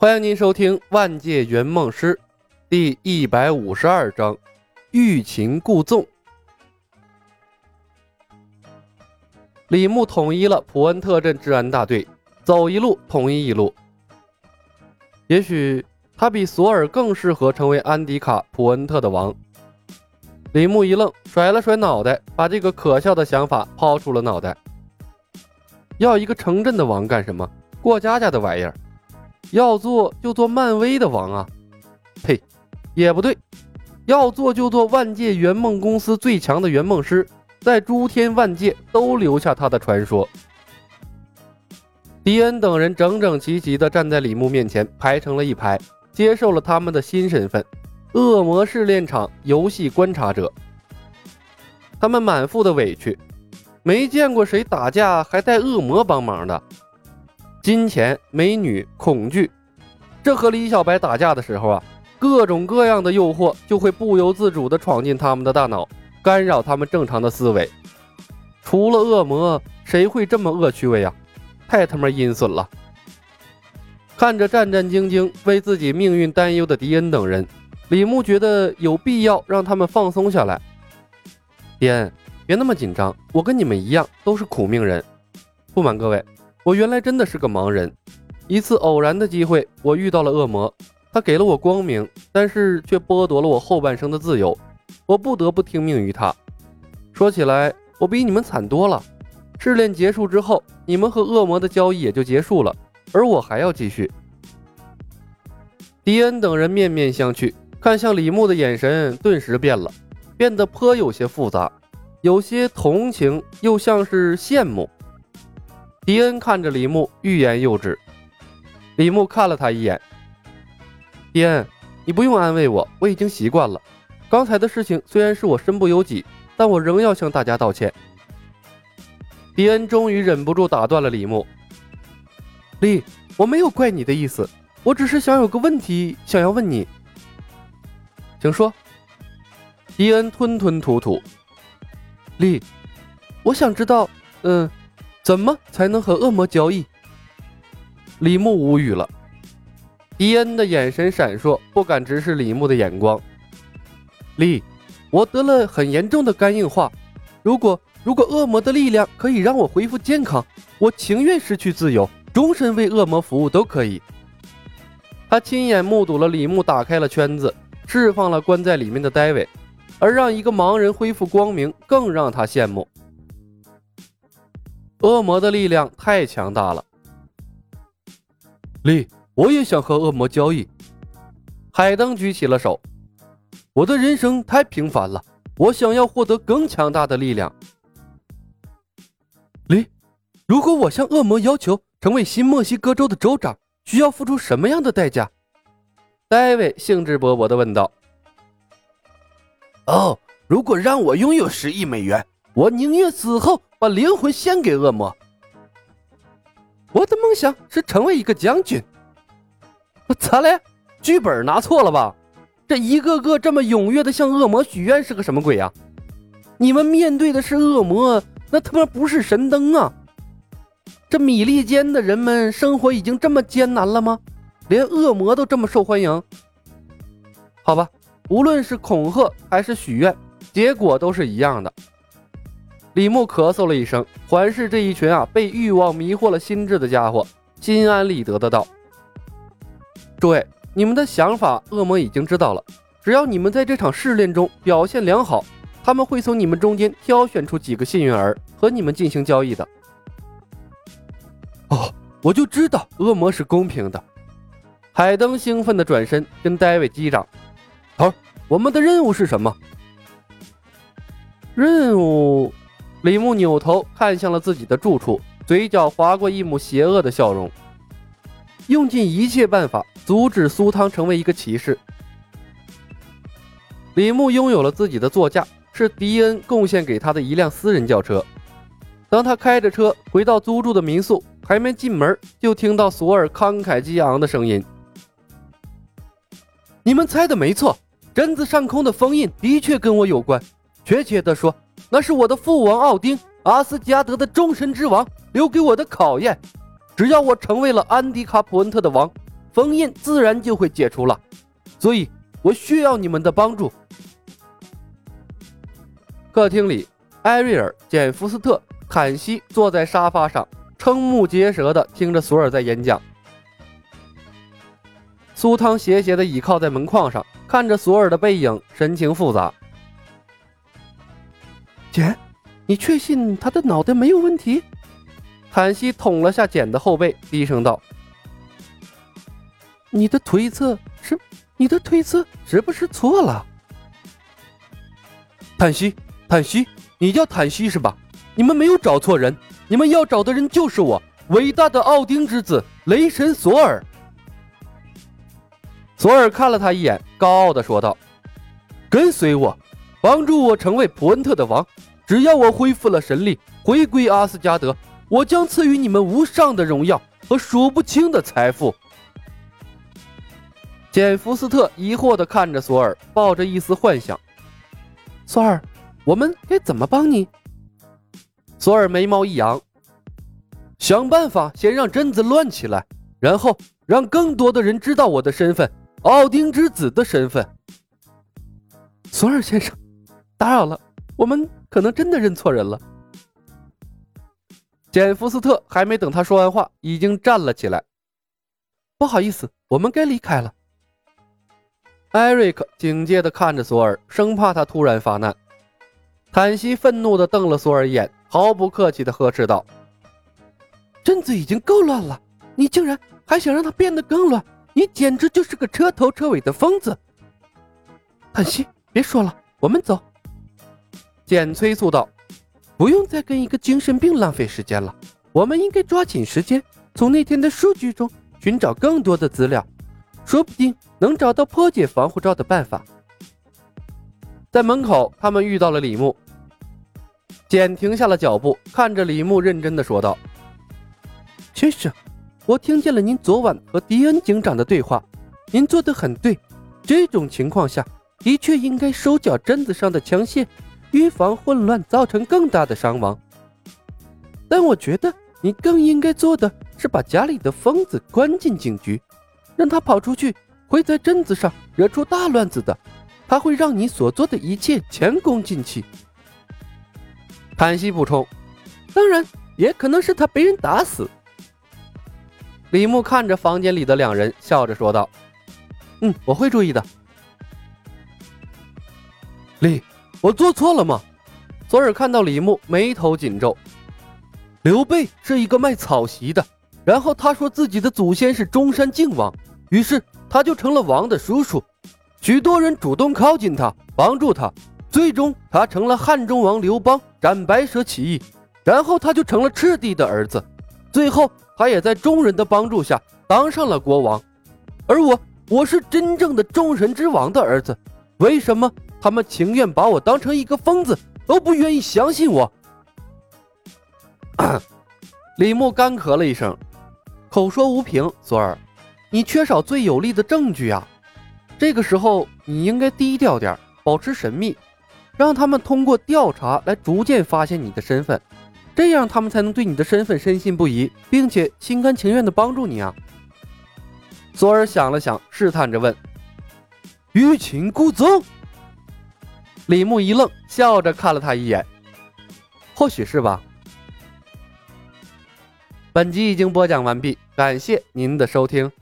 欢迎您收听《万界圆梦师》第一百五十二章《欲擒故纵》。李牧统一了普恩特镇治安大队，走一路统一一路。也许他比索尔更适合成为安迪卡普恩特的王。李牧一愣，甩了甩脑袋，把这个可笑的想法抛出了脑袋。要一个城镇的王干什么？过家家的玩意儿。要做就做漫威的王啊！呸，也不对，要做就做万界圆梦公司最强的圆梦师，在诸天万界都留下他的传说。迪恩等人整整齐齐地站在李牧面前，排成了一排，接受了他们的新身份——恶魔试炼场游戏观察者。他们满腹的委屈，没见过谁打架还带恶魔帮忙的。金钱、美女、恐惧，这和李小白打架的时候啊，各种各样的诱惑就会不由自主地闯进他们的大脑，干扰他们正常的思维。除了恶魔，谁会这么恶趣味啊？太他妈阴损了！看着战战兢兢、为自己命运担忧的迪恩等人，李牧觉得有必要让他们放松下来。迪恩，别那么紧张，我跟你们一样都是苦命人。不瞒各位。我原来真的是个盲人，一次偶然的机会，我遇到了恶魔，他给了我光明，但是却剥夺了我后半生的自由，我不得不听命于他。说起来，我比你们惨多了。试炼结束之后，你们和恶魔的交易也就结束了，而我还要继续。迪恩等人面面相觑，看向李牧的眼神顿时变了，变得颇有些复杂，有些同情，又像是羡慕。迪恩看着李牧，欲言又止。李牧看了他一眼：“迪恩，你不用安慰我，我已经习惯了。刚才的事情虽然是我身不由己，但我仍要向大家道歉。”迪恩终于忍不住打断了李牧：“李，我没有怪你的意思，我只是想有个问题想要问你，请说。”迪恩吞吞吐吐：“李，我想知道，嗯。”怎么才能和恶魔交易？李牧无语了。迪恩的眼神闪烁，不敢直视李牧的眼光。李，我得了很严重的肝硬化，如果如果恶魔的力量可以让我恢复健康，我情愿失去自由，终身为恶魔服务都可以。他亲眼目睹了李牧打开了圈子，释放了关在里面的戴维，而让一个盲人恢复光明，更让他羡慕。恶魔的力量太强大了，李，我也想和恶魔交易。海登举起了手，我的人生太平凡了，我想要获得更强大的力量。李，如果我向恶魔要求成为新墨西哥州的州长，需要付出什么样的代价？戴维兴致勃勃地问道。哦，如果让我拥有十亿美元。我宁愿死后把灵魂献给恶魔。我的梦想是成为一个将军。我擦嘞，剧本拿错了吧？这一个个这么踊跃的向恶魔许愿是个什么鬼呀？你们面对的是恶魔，那他妈不是神灯啊！这米利坚的人们生活已经这么艰难了吗？连恶魔都这么受欢迎？好吧，无论是恐吓还是许愿，结果都是一样的。李牧咳嗽了一声，环视这一群啊被欲望迷惑了心智的家伙，心安理得的道：“诸位，你们的想法，恶魔已经知道了。只要你们在这场试炼中表现良好，他们会从你们中间挑选出几个幸运儿和你们进行交易的。”哦，我就知道恶魔是公平的。海登兴奋的转身跟戴维击掌：“头，我们的任务是什么？任务？”李牧扭头看向了自己的住处，嘴角划过一抹邪恶的笑容，用尽一切办法阻止苏汤成为一个骑士。李牧拥有了自己的座驾，是迪恩贡献给他的一辆私人轿车。当他开着车回到租住的民宿，还没进门，就听到索尔慷慨激昂的声音：“你们猜的没错，镇子上空的封印的确跟我有关，确切的说。”那是我的父王奥丁阿斯加德的众神之王留给我的考验。只要我成为了安迪卡普恩特的王，封印自然就会解除了。所以，我需要你们的帮助。客厅里，艾瑞尔、简·福斯特、坎西坐在沙发上，瞠目结舌地听着索尔在演讲。苏汤斜斜地倚靠在门框上，看着索尔的背影，神情复杂。简，你确信他的脑袋没有问题？坦西捅了下简的后背，低声道：“你的推测是？你的推测是不是错了？”坦西，坦西，你叫坦西是吧？你们没有找错人，你们要找的人就是我，伟大的奥丁之子雷神索尔。索尔看了他一眼，高傲的说道：“跟随我，帮助我成为普恩特的王。只要我恢复了神力，回归阿斯加德。”我将赐予你们无上的荣耀和数不清的财富。简·福斯特疑惑地看着索尔，抱着一丝幻想：“索尔，我们该怎么帮你？”索尔眉毛一扬：“想办法先让镇子乱起来，然后让更多的人知道我的身份——奥丁之子的身份。”索尔先生，打扰了，我们可能真的认错人了。简·福斯特还没等他说完话，已经站了起来。不好意思，我们该离开了。艾瑞克警戒地看着索尔，生怕他突然发难。坦西愤怒地瞪了索尔一眼，毫不客气地呵斥道：“镇子已经够乱了，你竟然还想让它变得更乱！你简直就是个彻头彻尾的疯子！”坦西，别说了，我们走。”简催促道。不用再跟一个精神病浪费时间了，我们应该抓紧时间，从那天的数据中寻找更多的资料，说不定能找到破解防护罩的办法。在门口，他们遇到了李牧。简停下了脚步，看着李牧，认真的说道：“先生，我听见了您昨晚和迪恩警长的对话，您做的很对，这种情况下的确应该收缴镇子上的枪械。”预防混乱造成更大的伤亡，但我觉得你更应该做的是把家里的疯子关进警局，让他跑出去会在镇子上惹出大乱子的，他会让你所做的一切前功尽弃。潘西补充，当然也可能是他被人打死。李牧看着房间里的两人，笑着说道：“嗯，我会注意的。”李。我做错了吗？索尔看到李牧，眉头紧皱。刘备是一个卖草席的，然后他说自己的祖先是中山靖王，于是他就成了王的叔叔。许多人主动靠近他，帮助他，最终他成了汉中王刘邦斩白蛇起义，然后他就成了赤帝的儿子，最后他也在众人的帮助下当上了国王。而我，我是真正的众神之王的儿子，为什么？他们情愿把我当成一个疯子，都不愿意相信我。李牧干咳了一声，口说无凭。索尔，你缺少最有力的证据啊！这个时候你应该低调点，保持神秘，让他们通过调查来逐渐发现你的身份，这样他们才能对你的身份深信不疑，并且心甘情愿的帮助你啊！索尔想了想，试探着问：“欲擒故纵？”李牧一愣，笑着看了他一眼，或许是吧。本集已经播讲完毕，感谢您的收听。